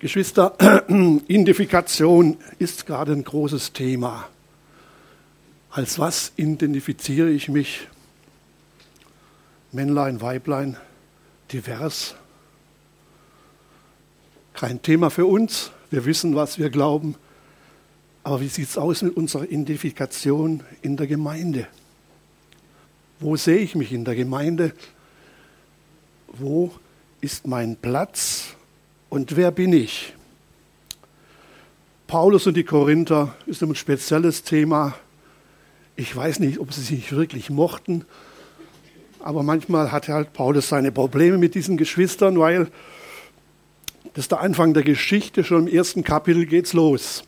Geschwister, Identifikation ist gerade ein großes Thema. Als was identifiziere ich mich? Männlein, Weiblein, divers. Kein Thema für uns. Wir wissen, was wir glauben. Aber wie sieht es aus mit unserer Identifikation in der Gemeinde? Wo sehe ich mich in der Gemeinde? Wo ist mein Platz? Und wer bin ich? Paulus und die Korinther ist ein spezielles Thema. Ich weiß nicht, ob sie sich wirklich mochten, aber manchmal hat halt Paulus seine Probleme mit diesen Geschwistern, weil das ist der Anfang der Geschichte, schon im ersten Kapitel geht's los.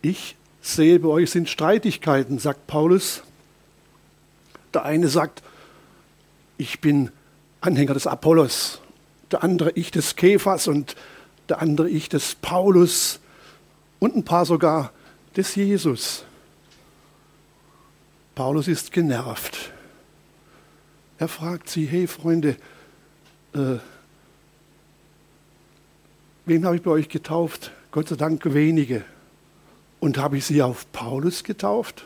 Ich sehe, bei euch sind Streitigkeiten, sagt Paulus. Der eine sagt, ich bin Anhänger des Apollos der andere ich des Käfers und der andere ich des Paulus und ein paar sogar des Jesus. Paulus ist genervt. Er fragt sie, hey Freunde, äh, wen habe ich bei euch getauft? Gott sei Dank wenige. Und habe ich sie auf Paulus getauft?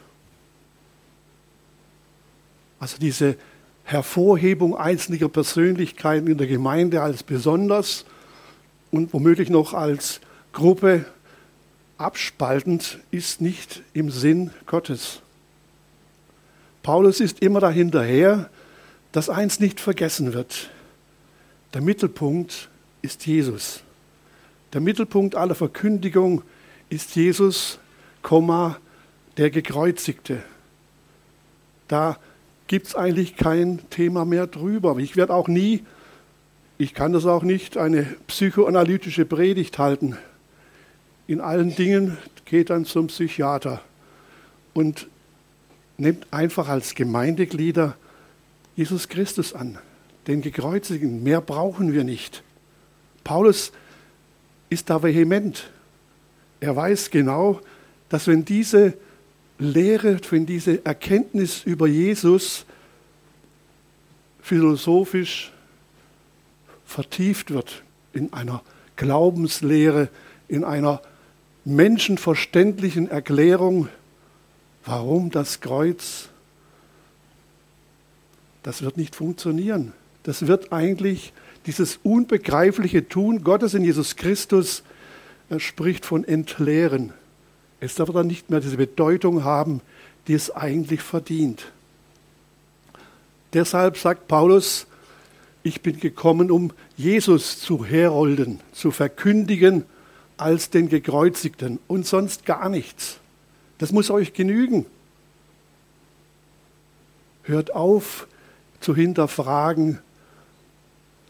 Also diese Hervorhebung einzelner Persönlichkeiten in der Gemeinde als besonders und womöglich noch als Gruppe abspaltend ist nicht im Sinn Gottes. Paulus ist immer dahinterher, dass eins nicht vergessen wird. Der Mittelpunkt ist Jesus. Der Mittelpunkt aller Verkündigung ist Jesus, der Gekreuzigte. Da gibt es eigentlich kein Thema mehr drüber. Ich werde auch nie, ich kann das auch nicht, eine psychoanalytische Predigt halten. In allen Dingen geht dann zum Psychiater und nimmt einfach als Gemeindeglieder Jesus Christus an, den Gekreuzigten. Mehr brauchen wir nicht. Paulus ist da vehement. Er weiß genau, dass wenn diese Lehre, wenn diese Erkenntnis über Jesus philosophisch vertieft wird in einer Glaubenslehre, in einer menschenverständlichen Erklärung, warum das Kreuz, das wird nicht funktionieren. Das wird eigentlich dieses unbegreifliche Tun Gottes in Jesus Christus, er spricht von Entleeren. Es darf dann nicht mehr diese Bedeutung haben, die es eigentlich verdient. Deshalb sagt Paulus, ich bin gekommen, um Jesus zu herolden, zu verkündigen als den Gekreuzigten und sonst gar nichts. Das muss euch genügen. Hört auf zu hinterfragen,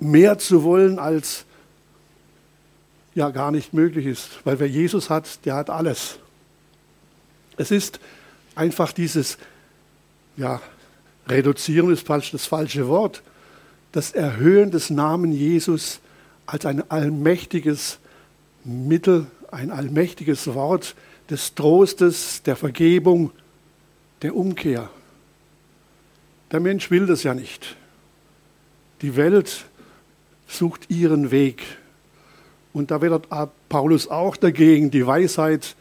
mehr zu wollen, als ja gar nicht möglich ist. Weil wer Jesus hat, der hat alles. Es ist einfach dieses, ja, reduzieren ist falsch, das falsche Wort, das Erhöhen des Namen Jesus als ein allmächtiges Mittel, ein allmächtiges Wort des Trostes, der Vergebung, der Umkehr. Der Mensch will das ja nicht. Die Welt sucht ihren Weg. Und da wird Paulus auch dagegen, die Weisheit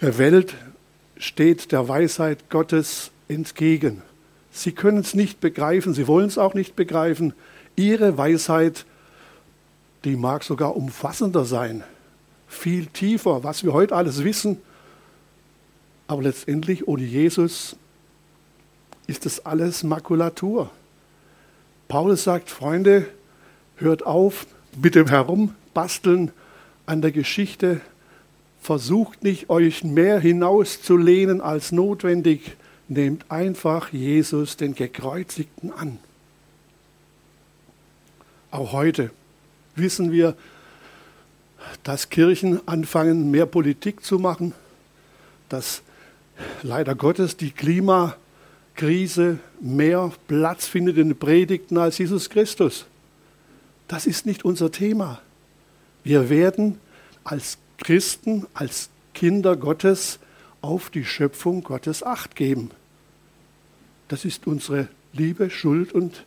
der Welt steht der Weisheit Gottes entgegen. Sie können es nicht begreifen, sie wollen es auch nicht begreifen. Ihre Weisheit, die mag sogar umfassender sein, viel tiefer, was wir heute alles wissen. Aber letztendlich ohne Jesus ist das alles Makulatur. Paulus sagt, Freunde, hört auf mit dem Herumbasteln an der Geschichte Versucht nicht, euch mehr hinauszulehnen als notwendig. Nehmt einfach Jesus, den Gekreuzigten, an. Auch heute wissen wir, dass Kirchen anfangen, mehr Politik zu machen, dass leider Gottes die Klimakrise mehr Platz findet in den Predigten als Jesus Christus. Das ist nicht unser Thema. Wir werden als Christen als Kinder Gottes auf die Schöpfung Gottes acht geben. Das ist unsere Liebe, Schuld und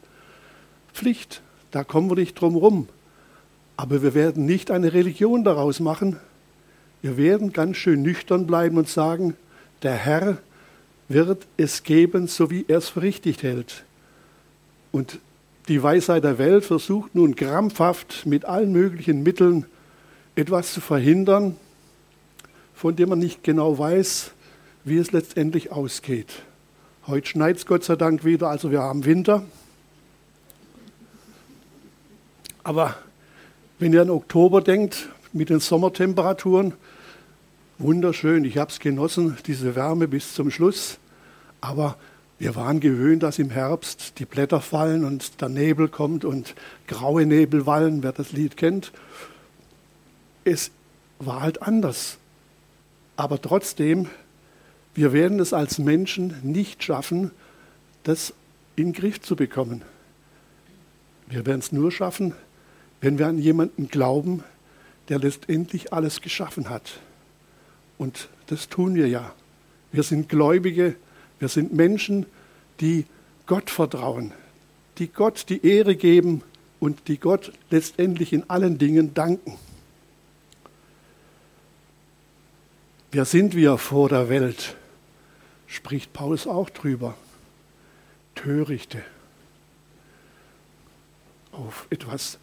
Pflicht. Da kommen wir nicht drum rum. Aber wir werden nicht eine Religion daraus machen. Wir werden ganz schön nüchtern bleiben und sagen, der Herr wird es geben, so wie er es für richtig hält. Und die Weisheit der Welt versucht nun krampfhaft mit allen möglichen Mitteln etwas zu verhindern, von dem man nicht genau weiß, wie es letztendlich ausgeht. Heute schneit es Gott sei Dank wieder, also wir haben Winter. Aber wenn ihr an Oktober denkt, mit den Sommertemperaturen, wunderschön, ich habe es genossen, diese Wärme bis zum Schluss. Aber wir waren gewöhnt, dass im Herbst die Blätter fallen und der Nebel kommt und graue Nebel wallen, wer das Lied kennt. Es war halt anders. Aber trotzdem, wir werden es als Menschen nicht schaffen, das in den Griff zu bekommen. Wir werden es nur schaffen, wenn wir an jemanden glauben, der letztendlich alles geschaffen hat. Und das tun wir ja. Wir sind Gläubige, wir sind Menschen, die Gott vertrauen, die Gott die Ehre geben und die Gott letztendlich in allen Dingen danken. Wer sind wir vor der Welt? Spricht Paulus auch drüber. Törichte. Auf etwas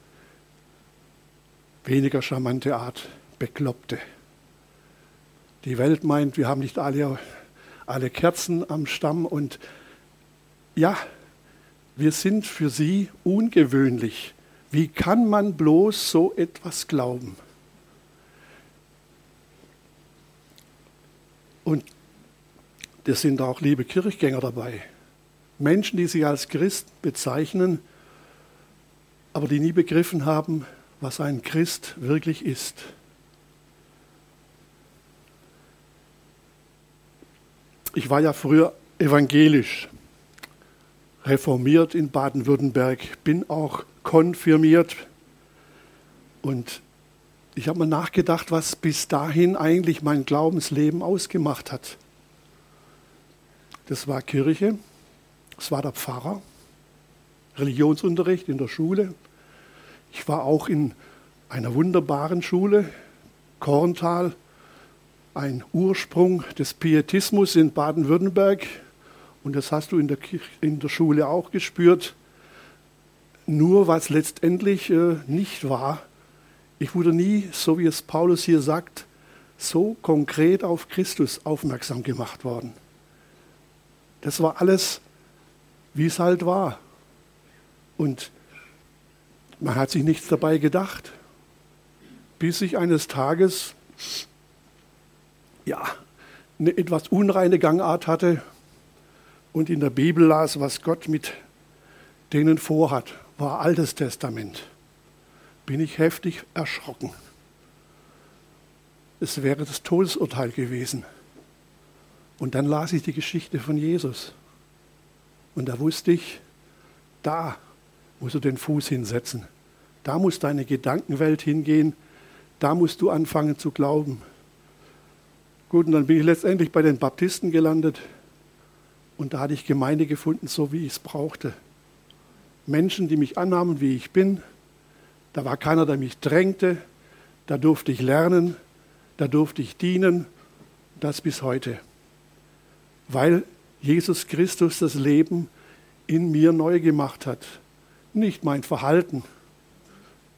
weniger charmante Art, Bekloppte. Die Welt meint, wir haben nicht alle, alle Kerzen am Stamm und ja, wir sind für sie ungewöhnlich. Wie kann man bloß so etwas glauben? Und das sind auch liebe Kirchgänger dabei. Menschen, die sich als Christen bezeichnen, aber die nie begriffen haben, was ein Christ wirklich ist. Ich war ja früher evangelisch, reformiert in Baden-Württemberg, bin auch konfirmiert und ich habe mal nachgedacht, was bis dahin eigentlich mein Glaubensleben ausgemacht hat. Das war Kirche, es war der Pfarrer, Religionsunterricht in der Schule, ich war auch in einer wunderbaren Schule, Korntal, ein Ursprung des Pietismus in Baden-Württemberg. Und das hast du in der, in der Schule auch gespürt. Nur was letztendlich äh, nicht war, ich wurde nie, so wie es Paulus hier sagt, so konkret auf Christus aufmerksam gemacht worden. Das war alles, wie es halt war. Und man hat sich nichts dabei gedacht, bis ich eines Tages ja, eine etwas unreine Gangart hatte und in der Bibel las, was Gott mit denen vorhat, war Altes Testament. Bin ich heftig erschrocken. Es wäre das Todesurteil gewesen. Und dann las ich die Geschichte von Jesus. Und da wusste ich, da musst du den Fuß hinsetzen. Da muss deine Gedankenwelt hingehen. Da musst du anfangen zu glauben. Gut, und dann bin ich letztendlich bei den Baptisten gelandet. Und da hatte ich Gemeinde gefunden, so wie ich es brauchte. Menschen, die mich annahmen, wie ich bin. Da war keiner, der mich drängte. Da durfte ich lernen. Da durfte ich dienen. Das bis heute. Weil Jesus Christus das Leben in mir neu gemacht hat nicht mein Verhalten.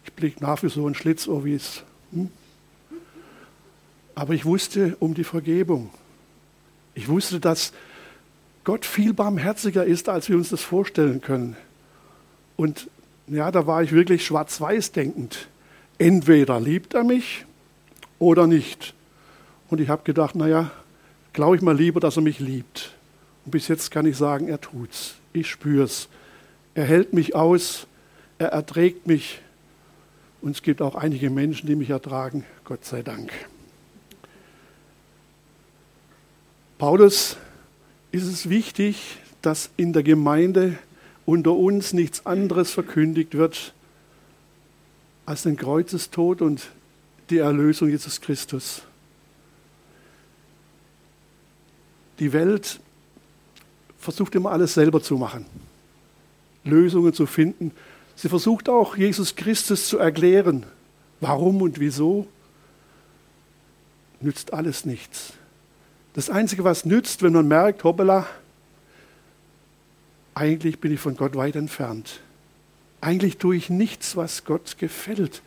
Ich blicke nach wie so ein Schlitzohr, wie es. Hm? Aber ich wusste um die Vergebung. Ich wusste, dass Gott viel barmherziger ist, als wir uns das vorstellen können. Und ja, da war ich wirklich schwarz-weiß denkend. Entweder liebt er mich oder nicht. Und ich habe gedacht, naja, glaube ich mal lieber, dass er mich liebt. Und bis jetzt kann ich sagen, er tut's. Ich spüre es. Er hält mich aus, er erträgt mich. Und es gibt auch einige Menschen, die mich ertragen, Gott sei Dank. Paulus ist es wichtig, dass in der Gemeinde unter uns nichts anderes verkündigt wird als den Kreuzestod und die Erlösung Jesus Christus. Die Welt versucht immer alles selber zu machen. Lösungen zu finden. Sie versucht auch, Jesus Christus zu erklären. warum und wieso, nützt alles nichts. Das Einzige, was nützt, wenn man merkt, hoppala, eigentlich bin ich von Gott weit entfernt. Eigentlich tue ich nichts, was Gott gefällt.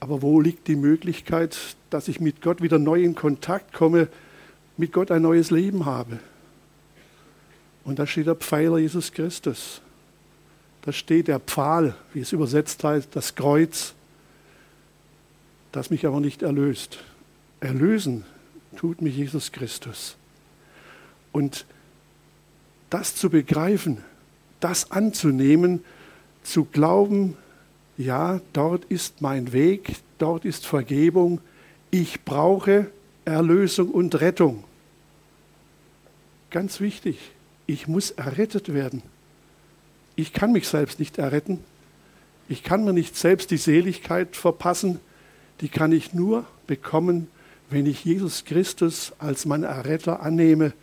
Aber wo liegt die Möglichkeit, dass ich mit Gott wieder neu in Kontakt komme, mit Gott ein neues Leben habe? Und da steht der Pfeiler Jesus Christus. Da steht der Pfahl, wie es übersetzt heißt, das Kreuz, das mich aber nicht erlöst. Erlösen tut mich Jesus Christus. Und das zu begreifen, das anzunehmen, zu glauben, ja, dort ist mein Weg, dort ist Vergebung, ich brauche Erlösung und Rettung. Ganz wichtig, ich muss errettet werden. Ich kann mich selbst nicht erretten. Ich kann mir nicht selbst die Seligkeit verpassen. Die kann ich nur bekommen, wenn ich Jesus Christus als mein Erretter annehme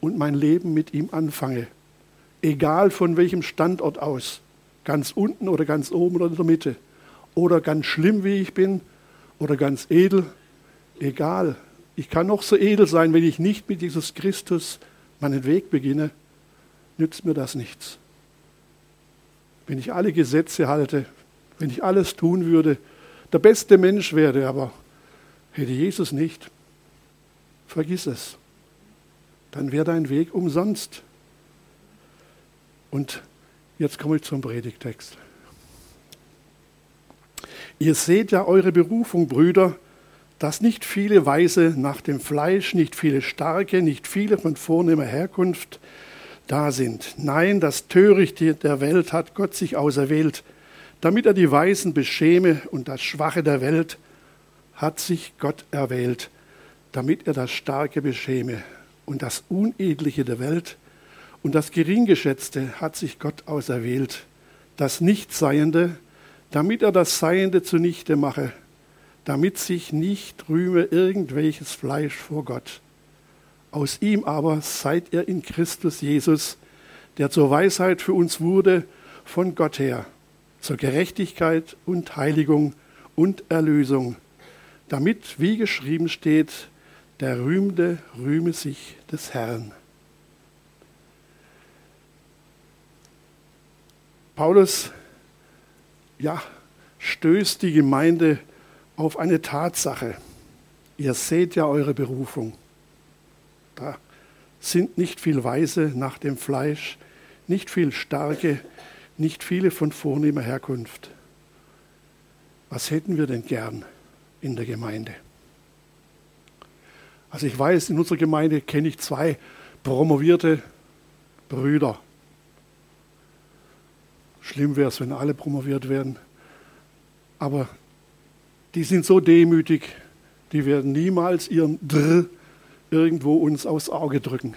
und mein Leben mit ihm anfange. Egal von welchem Standort aus. Ganz unten oder ganz oben oder in der Mitte. Oder ganz schlimm, wie ich bin. Oder ganz edel. Egal. Ich kann noch so edel sein, wenn ich nicht mit Jesus Christus meinen Weg beginne, nützt mir das nichts. Wenn ich alle Gesetze halte, wenn ich alles tun würde, der beste Mensch werde, aber hätte Jesus nicht, vergiss es. Dann wäre dein Weg umsonst. Und jetzt komme ich zum Predigtext. Ihr seht ja eure Berufung, Brüder, dass nicht viele Weise nach dem Fleisch, nicht viele Starke, nicht viele von vornehmer Herkunft da sind. Nein, das Törichte der Welt hat Gott sich auserwählt, damit er die Weisen beschäme und das Schwache der Welt hat sich Gott erwählt, damit er das Starke beschäme und das Unedliche der Welt und das Geringgeschätzte hat sich Gott auserwählt, das Nichtseiende, damit er das Seiende zunichte mache damit sich nicht rühme irgendwelches Fleisch vor Gott. Aus ihm aber seid ihr in Christus Jesus, der zur Weisheit für uns wurde von Gott her, zur Gerechtigkeit und Heiligung und Erlösung, damit, wie geschrieben steht, der Rühmende rühme sich des Herrn. Paulus ja, stößt die Gemeinde auf eine Tatsache. Ihr seht ja eure Berufung. Da sind nicht viel Weise nach dem Fleisch, nicht viel Starke, nicht viele von vornehmer Herkunft. Was hätten wir denn gern in der Gemeinde? Also ich weiß, in unserer Gemeinde kenne ich zwei promovierte Brüder. Schlimm wäre es, wenn alle promoviert werden. Aber die sind so demütig, die werden niemals ihren Drr irgendwo uns aufs Auge drücken.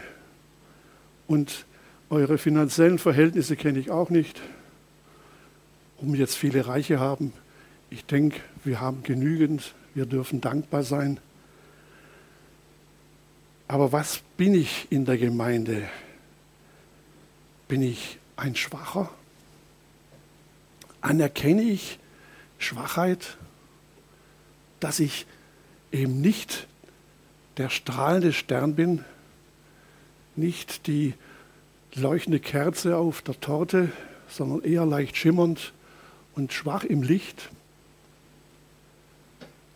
Und eure finanziellen Verhältnisse kenne ich auch nicht, um jetzt viele Reiche haben. Ich denke, wir haben genügend, wir dürfen dankbar sein. Aber was bin ich in der Gemeinde? Bin ich ein Schwacher? Anerkenne ich Schwachheit? dass ich eben nicht der strahlende Stern bin, nicht die leuchtende Kerze auf der Torte, sondern eher leicht schimmernd und schwach im Licht.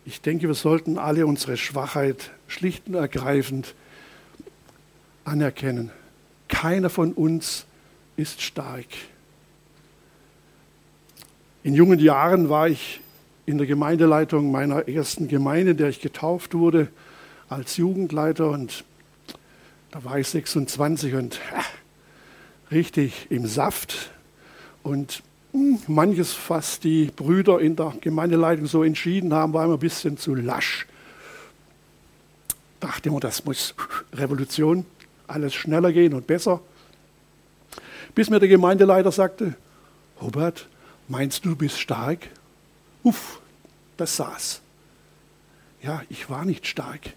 Ich denke, wir sollten alle unsere Schwachheit schlicht und ergreifend anerkennen. Keiner von uns ist stark. In jungen Jahren war ich in der Gemeindeleitung meiner ersten Gemeinde, in der ich getauft wurde, als Jugendleiter. Und da war ich 26 und äh, richtig im Saft. Und hm, manches, was die Brüder in der Gemeindeleitung so entschieden haben, war immer ein bisschen zu lasch. Dachte immer, das muss Revolution, alles schneller gehen und besser. Bis mir der Gemeindeleiter sagte, Robert, meinst du, du bist stark? Uff, das saß. Ja, ich war nicht stark.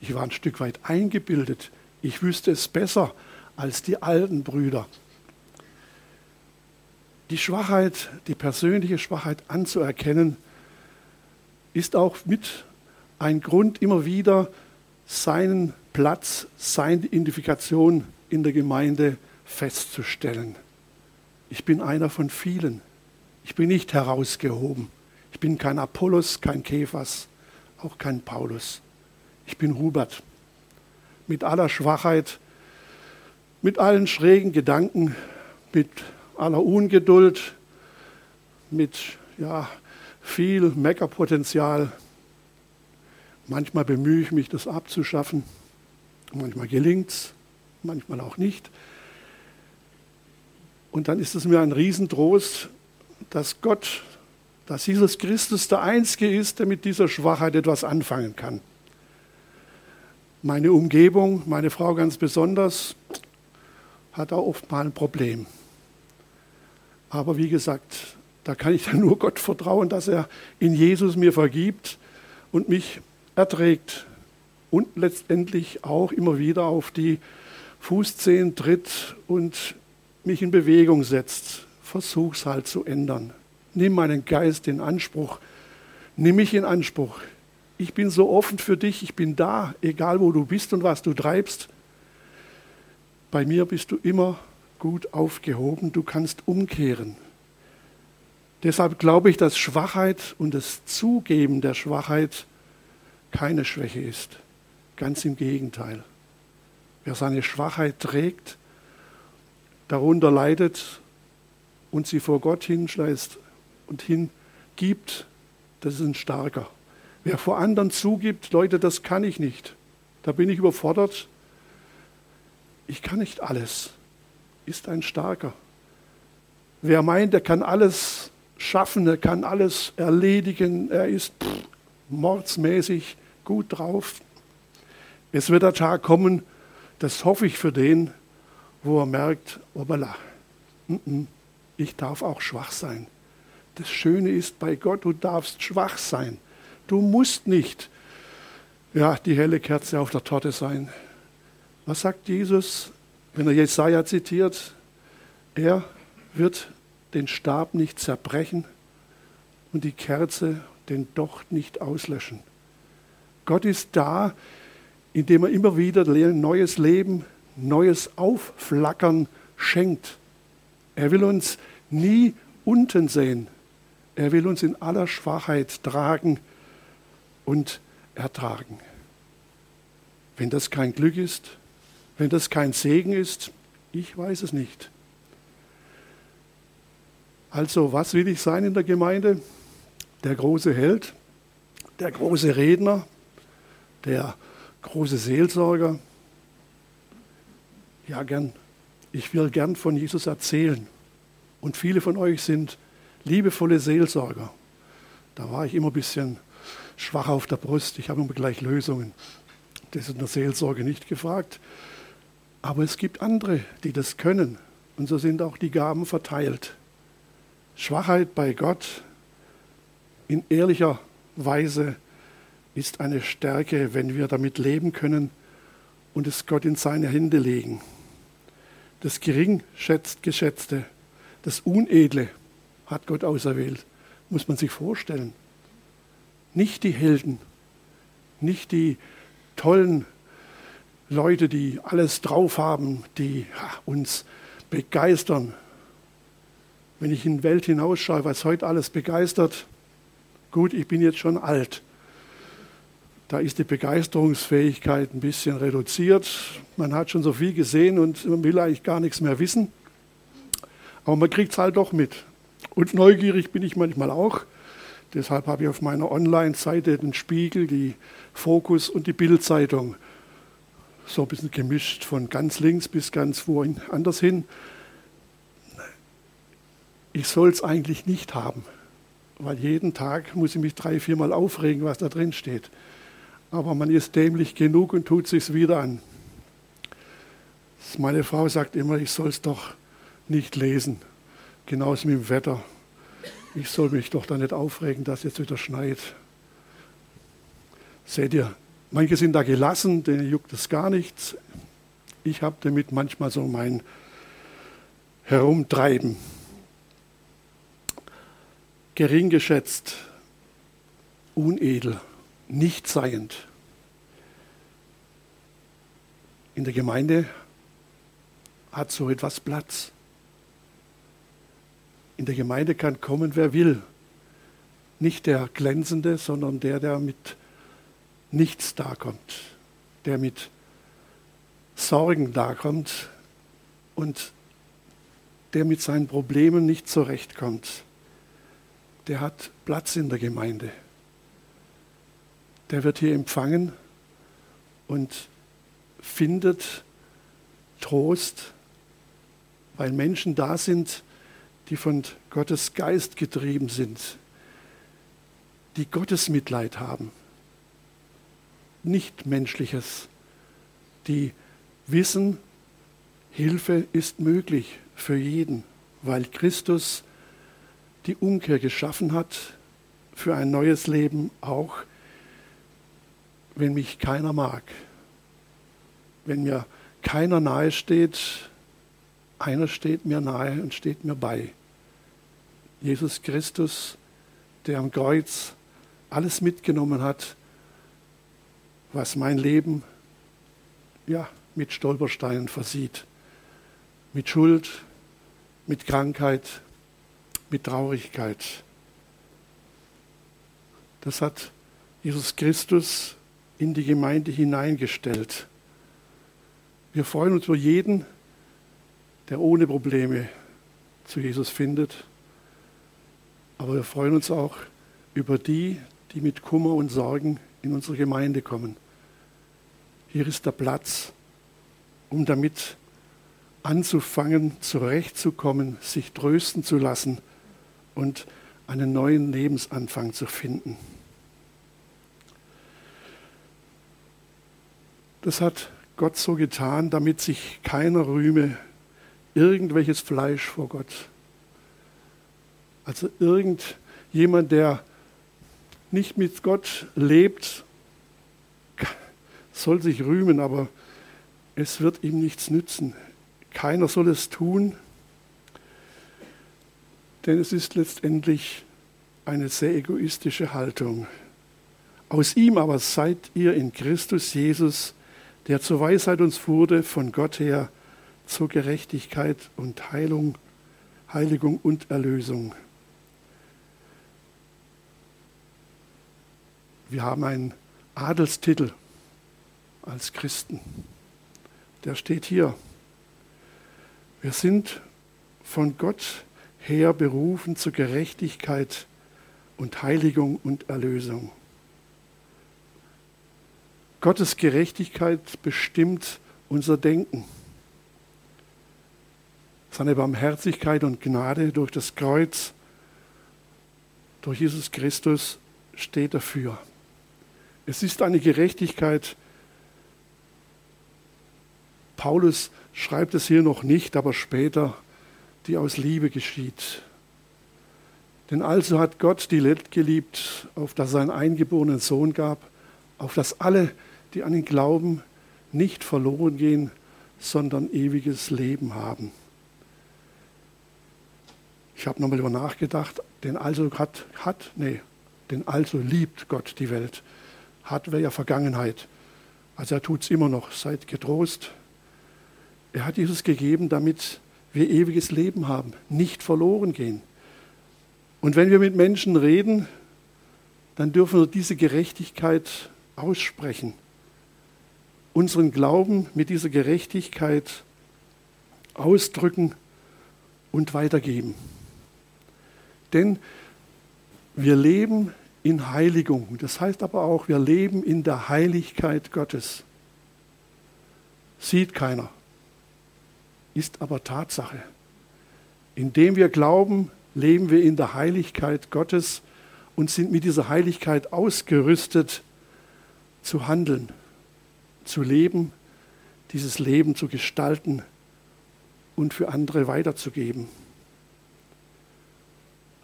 Ich war ein Stück weit eingebildet. Ich wüsste es besser als die alten Brüder. Die Schwachheit, die persönliche Schwachheit anzuerkennen, ist auch mit ein Grund, immer wieder seinen Platz, seine Identifikation in der Gemeinde festzustellen. Ich bin einer von vielen. Ich bin nicht herausgehoben. Ich bin kein Apollos, kein Kephas, auch kein Paulus. Ich bin Hubert. Mit aller Schwachheit, mit allen schrägen Gedanken, mit aller Ungeduld, mit ja, viel Meckerpotenzial. Manchmal bemühe ich mich, das abzuschaffen. Manchmal gelingt es, manchmal auch nicht. Und dann ist es mir ein Riesentrost, dass Gott, dass Jesus Christus der Einzige ist, der mit dieser Schwachheit etwas anfangen kann. Meine Umgebung, meine Frau ganz besonders, hat auch oft mal ein Problem. Aber wie gesagt, da kann ich dann nur Gott vertrauen, dass er in Jesus mir vergibt und mich erträgt und letztendlich auch immer wieder auf die Fußzehen tritt und mich in Bewegung setzt. Versuch's halt zu ändern. Nimm meinen Geist in Anspruch. Nimm mich in Anspruch. Ich bin so offen für dich. Ich bin da, egal wo du bist und was du treibst. Bei mir bist du immer gut aufgehoben. Du kannst umkehren. Deshalb glaube ich, dass Schwachheit und das Zugeben der Schwachheit keine Schwäche ist. Ganz im Gegenteil. Wer seine Schwachheit trägt, darunter leidet und sie vor Gott hinschleißt und hingibt, das ist ein Starker. Wer vor anderen zugibt, Leute, das kann ich nicht. Da bin ich überfordert. Ich kann nicht alles. Ist ein Starker. Wer meint, er kann alles schaffen, er kann alles erledigen, er ist pff, mordsmäßig gut drauf. Es wird der Tag kommen, das hoffe ich für den, wo er merkt, obala, ich darf auch schwach sein. Das Schöne ist bei Gott, du darfst schwach sein. Du musst nicht ja, die helle Kerze auf der Torte sein. Was sagt Jesus, wenn er Jesaja zitiert? Er wird den Stab nicht zerbrechen und die Kerze den Docht nicht auslöschen. Gott ist da, indem er immer wieder neues Leben, neues Aufflackern schenkt. Er will uns nie unten sehen. Er will uns in aller Schwachheit tragen und ertragen. Wenn das kein Glück ist, wenn das kein Segen ist, ich weiß es nicht. Also, was will ich sein in der Gemeinde? Der große Held, der große Redner, der große Seelsorger. Ja, gern. Ich will gern von Jesus erzählen. Und viele von euch sind liebevolle Seelsorger. Da war ich immer ein bisschen schwach auf der Brust. Ich habe immer gleich Lösungen. Das ist in der Seelsorge nicht gefragt. Aber es gibt andere, die das können. Und so sind auch die Gaben verteilt. Schwachheit bei Gott in ehrlicher Weise ist eine Stärke, wenn wir damit leben können und es Gott in seine Hände legen. Das Geringgeschätzte, das Unedle hat Gott auserwählt, muss man sich vorstellen. Nicht die Helden, nicht die tollen Leute, die alles drauf haben, die uns begeistern, wenn ich in die Welt hinausschaue, was heute alles begeistert, gut, ich bin jetzt schon alt. Da ist die Begeisterungsfähigkeit ein bisschen reduziert. Man hat schon so viel gesehen und man will eigentlich gar nichts mehr wissen. Aber man kriegt es halt doch mit. Und neugierig bin ich manchmal auch. Deshalb habe ich auf meiner Online-Seite den Spiegel, die Fokus und die Bildzeitung. So ein bisschen gemischt von ganz links bis ganz woanders hin ich soll es eigentlich nicht haben, weil jeden Tag muss ich mich drei, viermal aufregen, was da drin steht. Aber man ist dämlich genug und tut es wieder an. Meine Frau sagt immer, ich soll es doch nicht lesen. Genauso mit dem Wetter. Ich soll mich doch da nicht aufregen, dass jetzt wieder schneit. Seht ihr, manche sind da gelassen, denen juckt es gar nichts. Ich habe damit manchmal so mein Herumtreiben. Gering geschätzt, unedel, nichtseiend. In der Gemeinde hat so etwas Platz. In der Gemeinde kann kommen, wer will. Nicht der Glänzende, sondern der, der mit nichts dakommt, der mit Sorgen dakommt und der mit seinen Problemen nicht zurechtkommt. Der hat Platz in der Gemeinde. Der wird hier empfangen und findet Trost, weil Menschen da sind, die von Gottes Geist getrieben sind, die Gottes Mitleid haben, nicht menschliches, die wissen, Hilfe ist möglich für jeden, weil Christus die Umkehr geschaffen hat für ein neues Leben, auch wenn mich keiner mag, wenn mir keiner nahe steht, einer steht mir nahe und steht mir bei. Jesus Christus, der am Kreuz alles mitgenommen hat, was mein Leben ja, mit Stolpersteinen versieht. Mit Schuld, mit Krankheit, mit Traurigkeit. Das hat Jesus Christus in die Gemeinde hineingestellt. Wir freuen uns über jeden, der ohne Probleme zu Jesus findet. Aber wir freuen uns auch über die, die mit Kummer und Sorgen in unsere Gemeinde kommen. Hier ist der Platz, um damit anzufangen, zurechtzukommen, sich trösten zu lassen und einen neuen Lebensanfang zu finden. Das hat Gott so getan, damit sich keiner rühme, irgendwelches Fleisch vor Gott. Also irgendjemand, der nicht mit Gott lebt, soll sich rühmen, aber es wird ihm nichts nützen. Keiner soll es tun, denn es ist letztendlich eine sehr egoistische Haltung. Aus ihm aber seid ihr in Christus Jesus, der zur Weisheit uns wurde, von Gott her zur Gerechtigkeit und Heilung, Heiligung und Erlösung. Wir haben einen Adelstitel als Christen. Der steht hier. Wir sind von Gott her berufen zur Gerechtigkeit und Heiligung und Erlösung. Gottes Gerechtigkeit bestimmt unser Denken. Seine Barmherzigkeit und Gnade durch das Kreuz, durch Jesus Christus steht dafür. Es ist eine Gerechtigkeit. Paulus schreibt es hier noch nicht, aber später, die aus Liebe geschieht. Denn also hat Gott die Welt geliebt, auf das er seinen eingeborenen Sohn gab, auf das alle, die an ihn glauben, nicht verloren gehen, sondern ewiges Leben haben. Ich habe nochmal über nachgedacht, denn also hat, hat, nee, denn also liebt Gott die Welt. Hat wäre ja Vergangenheit. Also er tut es immer noch. Seid getrost. Er hat Jesus gegeben, damit wir ewiges Leben haben, nicht verloren gehen. Und wenn wir mit Menschen reden, dann dürfen wir diese Gerechtigkeit aussprechen unseren Glauben mit dieser Gerechtigkeit ausdrücken und weitergeben. Denn wir leben in Heiligung. Das heißt aber auch, wir leben in der Heiligkeit Gottes. Sieht keiner, ist aber Tatsache. Indem wir glauben, leben wir in der Heiligkeit Gottes und sind mit dieser Heiligkeit ausgerüstet zu handeln zu leben, dieses Leben zu gestalten und für andere weiterzugeben.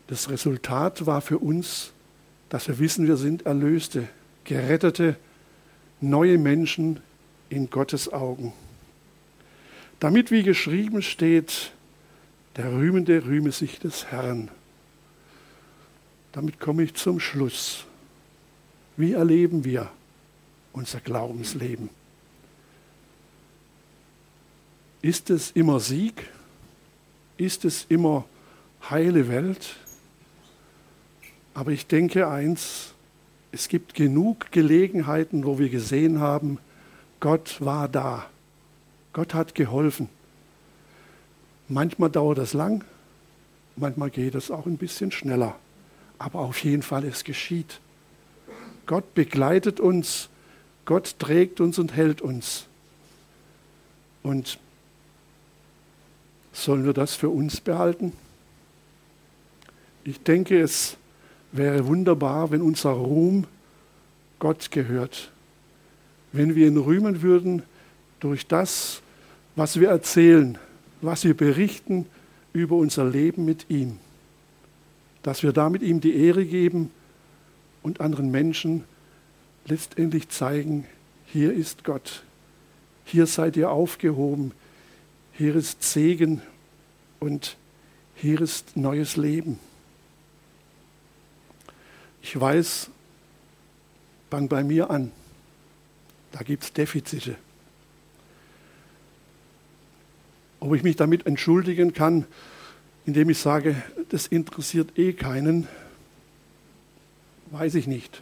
Das Resultat war für uns, dass wir wissen, wir sind Erlöste, gerettete, neue Menschen in Gottes Augen. Damit, wie geschrieben steht, der Rühmende rühme sich des Herrn. damit komme ich zum Schluss. Wie erleben wir unser Glaubensleben? Ist es immer Sieg? Ist es immer heile Welt? Aber ich denke eins, es gibt genug Gelegenheiten, wo wir gesehen haben, Gott war da. Gott hat geholfen. Manchmal dauert es lang, manchmal geht es auch ein bisschen schneller. Aber auf jeden Fall, es geschieht. Gott begleitet uns, Gott trägt uns und hält uns. Und sollen wir das für uns behalten? Ich denke, es wäre wunderbar, wenn unser Ruhm Gott gehört. Wenn wir ihn rühmen würden durch das, was wir erzählen, was wir berichten über unser Leben mit ihm. Dass wir damit ihm die Ehre geben und anderen Menschen letztendlich zeigen, hier ist Gott, hier seid ihr aufgehoben, hier ist Segen und hier ist neues Leben. Ich weiß, fang bei mir an, da gibt es Defizite. Ob ich mich damit entschuldigen kann, indem ich sage, das interessiert eh keinen, weiß ich nicht.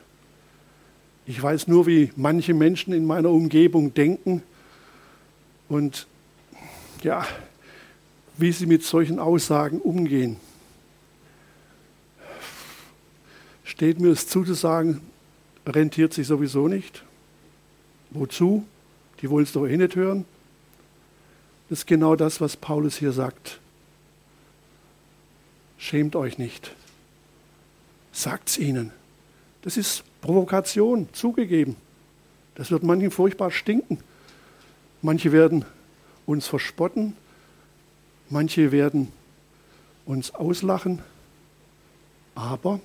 Ich weiß nur, wie manche Menschen in meiner Umgebung denken und ja, wie sie mit solchen Aussagen umgehen. Steht mir es zu zu sagen, rentiert sich sowieso nicht. Wozu? Die wollen es doch eh nicht hören. Das ist genau das, was Paulus hier sagt. Schämt euch nicht. Sagt es ihnen. Das ist Provokation, zugegeben. Das wird manchen furchtbar stinken. Manche werden uns verspotten, manche werden uns auslachen, aber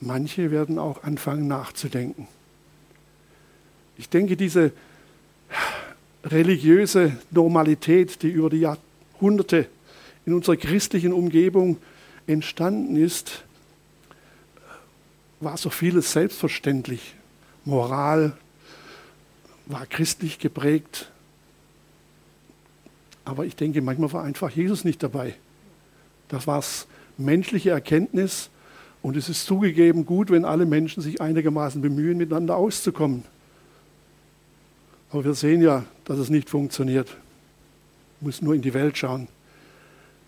manche werden auch anfangen nachzudenken. Ich denke, diese religiöse Normalität, die über die Jahrhunderte in unserer christlichen Umgebung entstanden ist, war so vieles selbstverständlich. Moral war christlich geprägt. Aber ich denke, manchmal war einfach Jesus nicht dabei. Das war menschliche Erkenntnis. Und es ist zugegeben gut, wenn alle Menschen sich einigermaßen bemühen, miteinander auszukommen. Aber wir sehen ja, dass es nicht funktioniert. Man muss nur in die Welt schauen.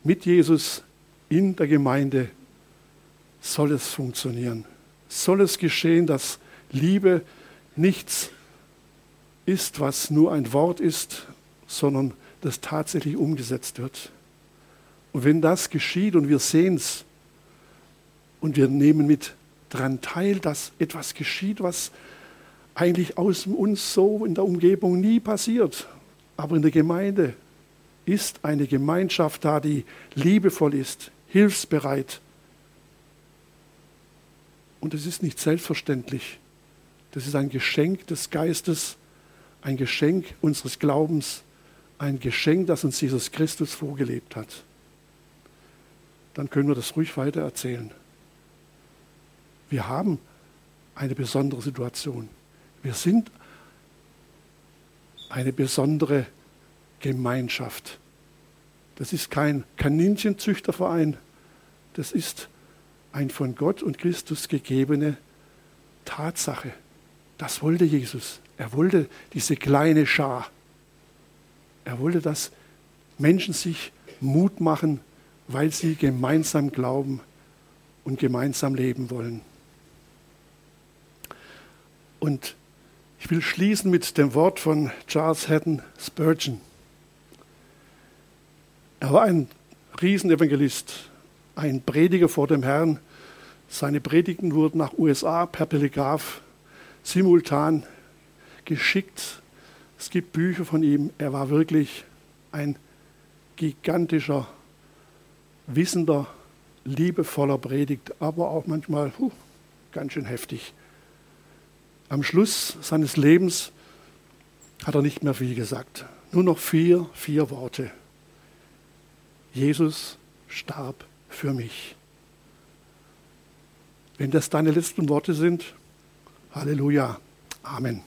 Mit Jesus in der Gemeinde soll es funktionieren. Soll es geschehen, dass Liebe nichts ist, was nur ein Wort ist, sondern das tatsächlich umgesetzt wird. Und wenn das geschieht und wir sehen es und wir nehmen mit daran teil, dass etwas geschieht, was eigentlich aus uns so in der Umgebung nie passiert. Aber in der Gemeinde ist eine Gemeinschaft da, die liebevoll ist, hilfsbereit. Und es ist nicht selbstverständlich. Das ist ein Geschenk des Geistes, ein Geschenk unseres Glaubens, ein Geschenk, das uns Jesus Christus vorgelebt hat. Dann können wir das ruhig weiter erzählen. Wir haben eine besondere Situation. Wir sind eine besondere Gemeinschaft. Das ist kein Kaninchenzüchterverein, das ist ein von Gott und Christus gegebene Tatsache. Das wollte Jesus. Er wollte diese kleine Schar. Er wollte, dass Menschen sich Mut machen, weil sie gemeinsam glauben und gemeinsam leben wollen. Und ich will schließen mit dem Wort von Charles Haddon Spurgeon. Er war ein Riesenevangelist, ein Prediger vor dem Herrn. Seine Predigten wurden nach USA per Telegraph simultan geschickt. Es gibt Bücher von ihm. Er war wirklich ein gigantischer, wissender, liebevoller Predigt, aber auch manchmal puh, ganz schön heftig. Am Schluss seines Lebens hat er nicht mehr viel gesagt. Nur noch vier, vier Worte. Jesus starb für mich. Wenn das deine letzten Worte sind, Halleluja. Amen.